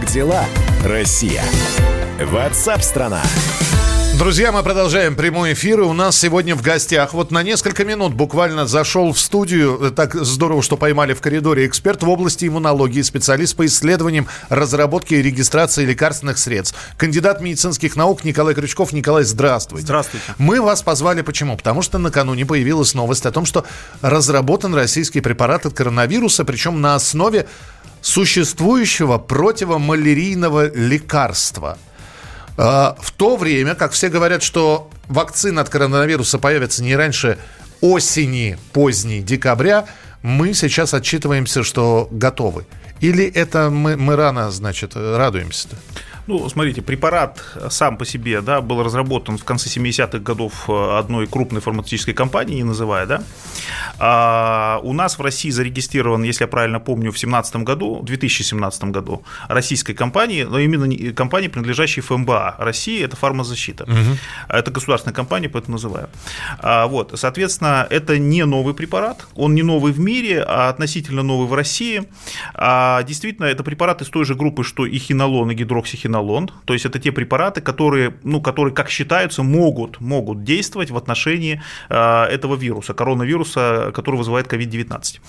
Как дела, Россия? Ватсап-страна! Друзья, мы продолжаем прямой эфир. И у нас сегодня в гостях, вот на несколько минут буквально зашел в студию, так здорово, что поймали в коридоре, эксперт в области иммунологии, специалист по исследованиям, разработке и регистрации лекарственных средств, кандидат медицинских наук Николай Крючков. Николай, здравствуйте. Здравствуйте. Мы вас позвали почему? Потому что накануне появилась новость о том, что разработан российский препарат от коронавируса, причем на основе существующего противомалярийного лекарства – а, в то время, как все говорят, что вакцина от коронавируса появится не раньше осени, поздней декабря, мы сейчас отчитываемся, что готовы. Или это мы, мы рано, значит, радуемся-то? Ну, смотрите, препарат сам по себе да, был разработан в конце 70-х годов э, одной крупной фармацевтической компании, не называя, да. А у нас в России зарегистрирован, если я правильно помню, в 2017 году, в 2017 году, российской компании, но именно компании, принадлежащей ФМБА России, это фармазащита. Угу. Это государственная компания, поэтому называю. А, вот, соответственно, это не новый препарат, он не новый в мире, а относительно новый в России. А, действительно, это препарат из той же группы, что и хинолон, и гидроксихинолон, Дрогобролон, то есть это те препараты, которые, ну, которые, как считаются, могут, могут действовать в отношении э, этого вируса, коронавируса, который вызывает COVID-19.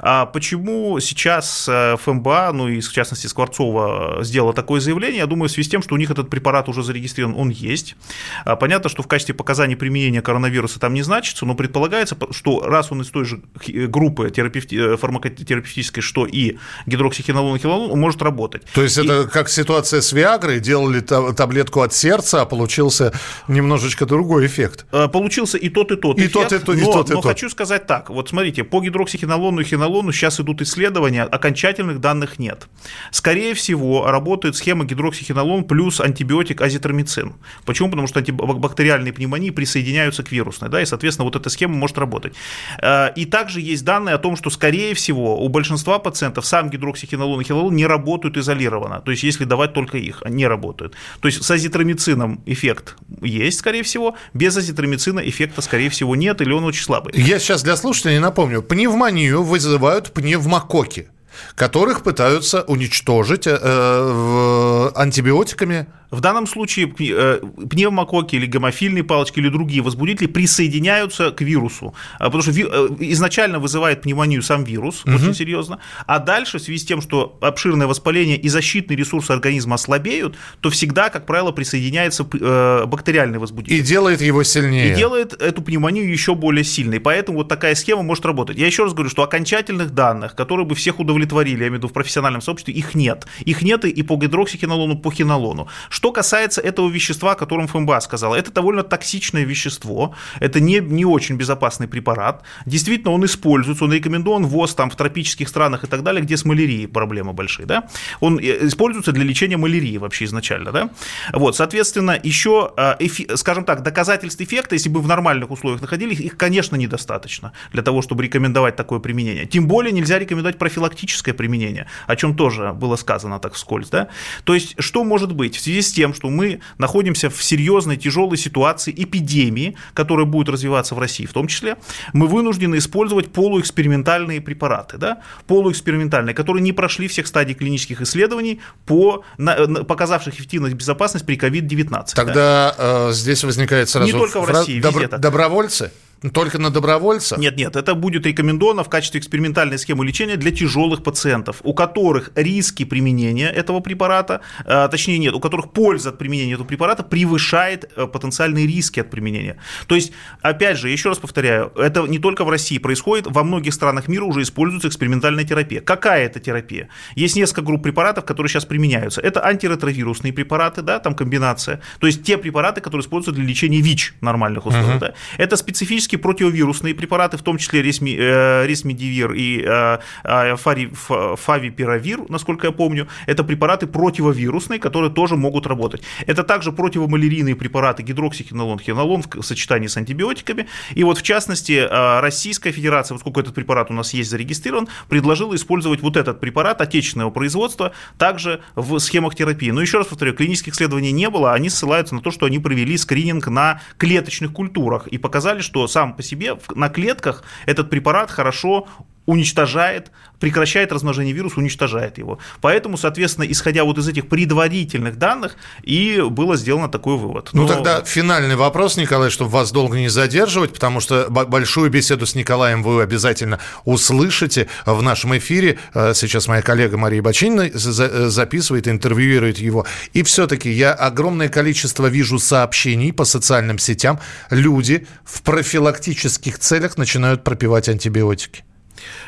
А почему сейчас э, ФМБА, ну и в частности Скворцова сделала такое заявление, я думаю, в связи с тем, что у них этот препарат уже зарегистрирован, он есть. А понятно, что в качестве показаний применения коронавируса там не значится, но предполагается, что раз он из той же группы терапевти... Э, фармакотерапевтической, что и гидроксихинолон и хилолон, он может работать. То есть и... это как ситуация с Виагрой, делали таблетку от сердца, а получился немножечко другой эффект. Э, получился и тот, и тот и эффект. Тот, и, тот, и но, тот, и но тот. хочу сказать так. Вот смотрите, по гидроксихинолону и хинолону сейчас идут исследования, окончательных данных нет. Скорее всего, работает схема гидроксихинолон плюс антибиотик азитромицин. Почему? Потому что антибактериальные пневмонии присоединяются к вирусной, да, и, соответственно, вот эта схема может работать. Э, и также есть данные о том, что, скорее всего, у большинства пациентов сам гидроксихинолон и хинолон не работают изолированно. То есть, если давать только их них не работают. То есть с азитромицином эффект есть, скорее всего, без азитромицина эффекта, скорее всего, нет, или он очень слабый. Я сейчас для слушателей напомню, пневмонию вызывают пневмококи которых пытаются уничтожить э, э, антибиотиками в данном случае э, пневмококи или гомофильные палочки или другие возбудители присоединяются к вирусу, а, потому что э, изначально вызывает пневмонию сам вирус, угу. очень серьезно, а дальше в связи с тем, что обширное воспаление и защитные ресурсы организма ослабеют, то всегда, как правило, присоединяется э, бактериальный возбудитель. И делает его сильнее. И делает эту пневмонию еще более сильной. Поэтому вот такая схема может работать. Я еще раз говорю, что окончательных данных, которые бы всех удовлетворили, я имею в виду в профессиональном сообществе, их нет. Их нет и по гидроксихинолону, по хинолону. Что касается этого вещества, о котором ФМБА сказала, это довольно токсичное вещество, это не, не очень безопасный препарат. Действительно, он используется, он рекомендован ввоз там, в тропических странах и так далее, где с малярией проблемы большие. Да? Он э, используется для лечения малярии вообще изначально. Да? Вот, соответственно, еще, э, эфи, скажем так, доказательств эффекта, если бы в нормальных условиях находились, их, конечно, недостаточно для того, чтобы рекомендовать такое применение. Тем более нельзя рекомендовать профилактическое применение, о чем тоже было сказано так вскользь. Да? То есть, что может быть в связи с тем, что мы находимся в серьезной, тяжелой ситуации эпидемии, которая будет развиваться в России в том числе, мы вынуждены использовать полуэкспериментальные препараты, да, полуэкспериментальные, которые не прошли всех стадий клинических исследований, по, на, показавших эффективность безопасность при COVID-19. Тогда да. э, здесь возникает сразу... Не только в России, добро, везде Добровольцы? Только на добровольца? Нет, нет, это будет рекомендовано в качестве экспериментальной схемы лечения для тяжелых пациентов, у которых риски применения этого препарата, э, точнее нет, у которых польза от применения этого препарата превышает э, потенциальные риски от применения. То есть, опять же, еще раз повторяю, это не только в России происходит, во многих странах мира уже используется экспериментальная терапия. Какая это терапия? Есть несколько групп препаратов, которые сейчас применяются. Это антиретровирусные препараты, да, там комбинация. То есть те препараты, которые используются для лечения ВИЧ нормальных условиях. Uh-huh. Да. Это специфические классические противовирусные препараты, в том числе ресми, э, ресмедивир и э, э, фари, фавипиравир, насколько я помню, это препараты противовирусные, которые тоже могут работать. Это также противомалярийные препараты гидроксихинолон, хинолон в сочетании с антибиотиками. И вот в частности Российская Федерация, поскольку этот препарат у нас есть зарегистрирован, предложила использовать вот этот препарат отечественного производства также в схемах терапии. Но еще раз повторю, клинических исследований не было, они ссылаются на то, что они провели скрининг на клеточных культурах и показали, что сам по себе на клетках этот препарат хорошо уничтожает, прекращает размножение вируса, уничтожает его. Поэтому, соответственно, исходя вот из этих предварительных данных, и было сделано такой вывод. Ну, Но... Ну тогда финальный вопрос, Николай, чтобы вас долго не задерживать, потому что большую беседу с Николаем вы обязательно услышите в нашем эфире. Э, сейчас моя коллега Мария Бочинина записывает, интервьюирует его. И все-таки я огромное количество вижу сообщений по социальным сетям. Люди в профилактических целях начинают пропивать антибиотики.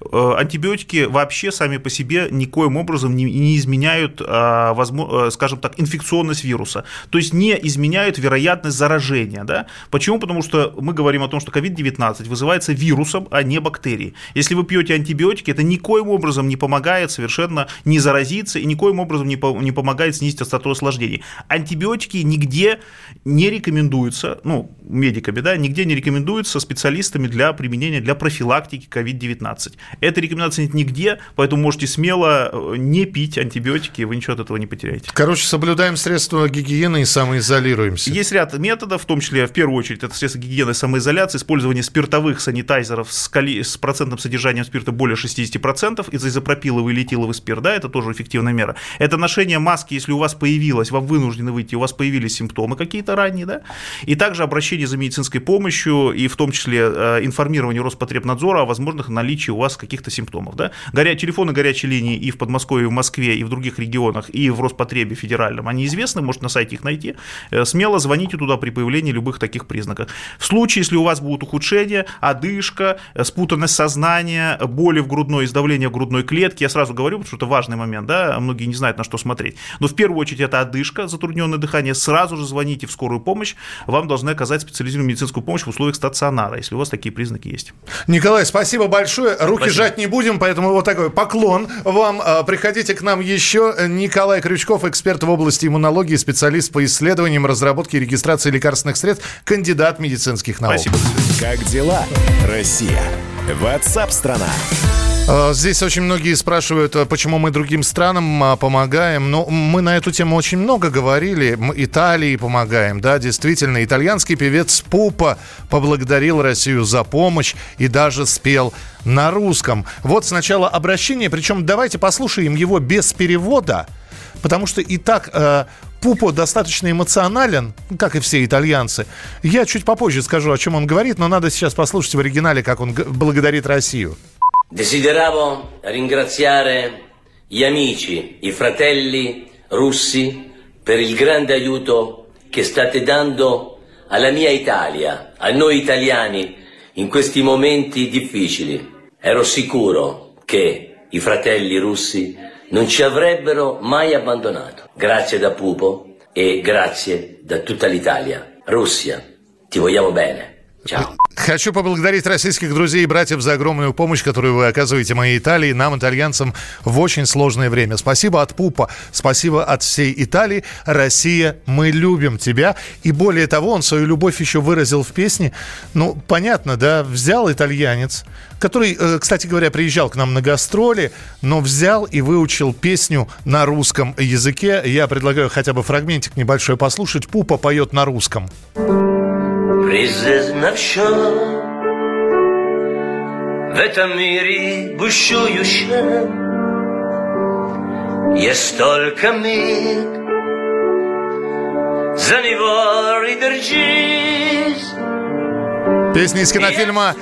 Э, антибиотики вообще сами по себе никоим образом не, не изменяют, а, э, скажем так, инфекционность вируса. То есть не изменяют вероятность заражения. Да? Почему? Потому что мы говорим о том, что COVID-19 вызывается вирусом, а не бактерией. Если вы пьете антибиотики, это никоим образом не помогает совершенно не заразиться и никоим образом не, по, не помогает снизить остату осложнений. Антибиотики нигде не рекомендуются, ну, медиками, да, нигде не рекомендуются специалистами для применения, для профилактики COVID-19. Этой рекомендации нет нигде, поэтому можете смело э, не пить антибиотики, вы ничего от этого не потеряете. Короче, соблюдаем средства гигиены и самоизолируемся. Есть ряд методов, в том числе, в первую очередь, это средства гигиены и самоизоляции, использование спиртовых санитайзеров с, кали... с процентным содержанием спирта более 60%, из изопропиловый или этиловый спирт, да, это тоже эффективная мера. Это ношение маски, если у вас появилось, вам вынуждены выйти, у вас появились симптомы какие-то ранние, да, и также обращение за медицинской помощью, и в том числе э, информирование Роспотребнадзора о возможных наличии у вас каких-то симптомов. Да? Горя... Телефоны горячей линии и в Подмосковье, и в Москве, и в других регионах, и в Роспотребе федеральном, они известны, можете на сайте их найти. Э, смело звоните туда при появлении любых таких признаков. В случае, если у вас будут ухудшения, одышка, э, спутанность сознания, боли в грудной, издавление грудной клетки, я сразу говорю, потому что это важный момент, да, многие не знают, на что смотреть. Но в первую очередь это одышка, затрудненное дыхание, сразу же звоните в скорую помощь, вам должны оказать специализированную медицинскую помощь в условиях стационара, если у вас такие признаки есть. Николай, спасибо большое. Руки спасибо. жать не будем, поэтому вот такой поклон вам. А, приходите к нам еще. Николай Крючков, эксперт в области иммунологии, специалист по исследованиям, разработке и регистрации лекарственных средств, кандидат медицинских наук. Спасибо. Как дела, Россия? Ватсап-страна! А, здесь очень многие спрашивают, а, почему мы другим странам а, помогаем. Но мы на эту тему очень много говорили. Мы Италии помогаем, да, действительно. Итальянский певец Пупа поблагодарил Россию за помощь и даже спел на русском. Вот сначала обращение, причем давайте послушаем его без перевода, потому что и так э, Пупо достаточно эмоционален, как и все итальянцы. Я чуть попозже скажу, о чем он говорит, но надо сейчас послушать в оригинале, как он благодарит Россию. Desideravo ringraziare gli amici, i fratelli russi per il grande aiuto che state dando alla mia Italia, a noi italiani in questi momenti difficili. Ero sicuro che i fratelli russi non ci avrebbero mai abbandonato. Grazie da Pupo e grazie da tutta l'Italia. Russia, ti vogliamo bene. Ciao. Хочу поблагодарить российских друзей и братьев за огромную помощь, которую вы оказываете моей Италии, нам, итальянцам, в очень сложное время. Спасибо от Пупа, спасибо от всей Италии. Россия, мы любим тебя. И более того, он свою любовь еще выразил в песне. Ну, понятно, да, взял итальянец, который, э, кстати говоря, приезжал к нам на гастроли, но взял и выучил песню на русском языке. Я предлагаю хотя бы фрагментик небольшой послушать. Пупа поет на русском. Призна все В этом мире бушующем Есть только миг. За него и Песня из кинофильма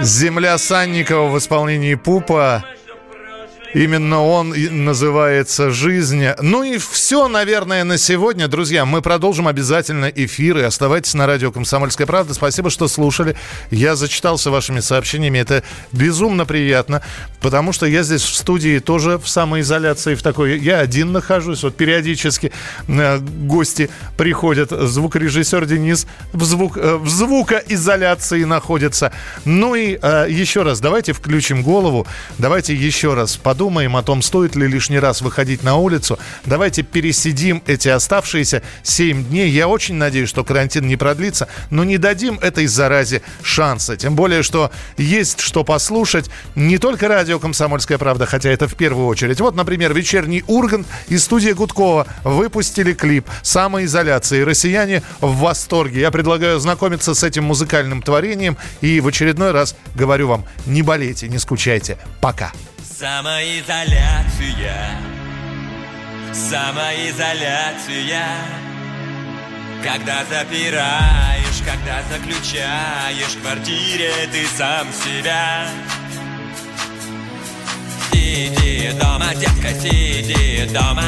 «Земля Санникова» в исполнении Пупа. Именно он называется «Жизнь». Ну и все, наверное, на сегодня. Друзья, мы продолжим обязательно эфиры. Оставайтесь на радио «Комсомольская правда». Спасибо, что слушали. Я зачитался вашими сообщениями. Это безумно приятно, потому что я здесь в студии тоже в самоизоляции в такой. Я один нахожусь. Вот периодически э, гости приходят. Звукорежиссер Денис в, звук, э, в звукоизоляции находится. Ну и э, еще раз, давайте включим голову. Давайте еще раз подумаем подумаем о том, стоит ли лишний раз выходить на улицу. Давайте пересидим эти оставшиеся 7 дней. Я очень надеюсь, что карантин не продлится, но не дадим этой заразе шанса. Тем более, что есть что послушать. Не только радио «Комсомольская правда», хотя это в первую очередь. Вот, например, «Вечерний Ургант» и студия Гудкова выпустили клип «Самоизоляция». И россияне в восторге. Я предлагаю знакомиться с этим музыкальным творением. И в очередной раз говорю вам, не болейте, не скучайте. Пока. Самоизоляция. Самоизоляция. Когда запираешь, когда заключаешь в квартире ты сам себя. Сиди дома, детка, сиди дома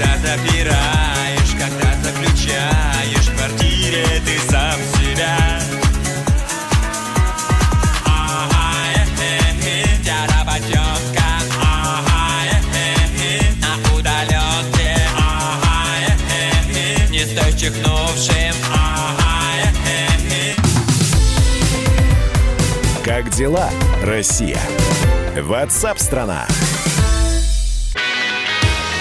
Когда запираешь, когда заключаешь в квартире ты сам себя. Чихнувшим. Как дела, Россия? Ватсап-страна!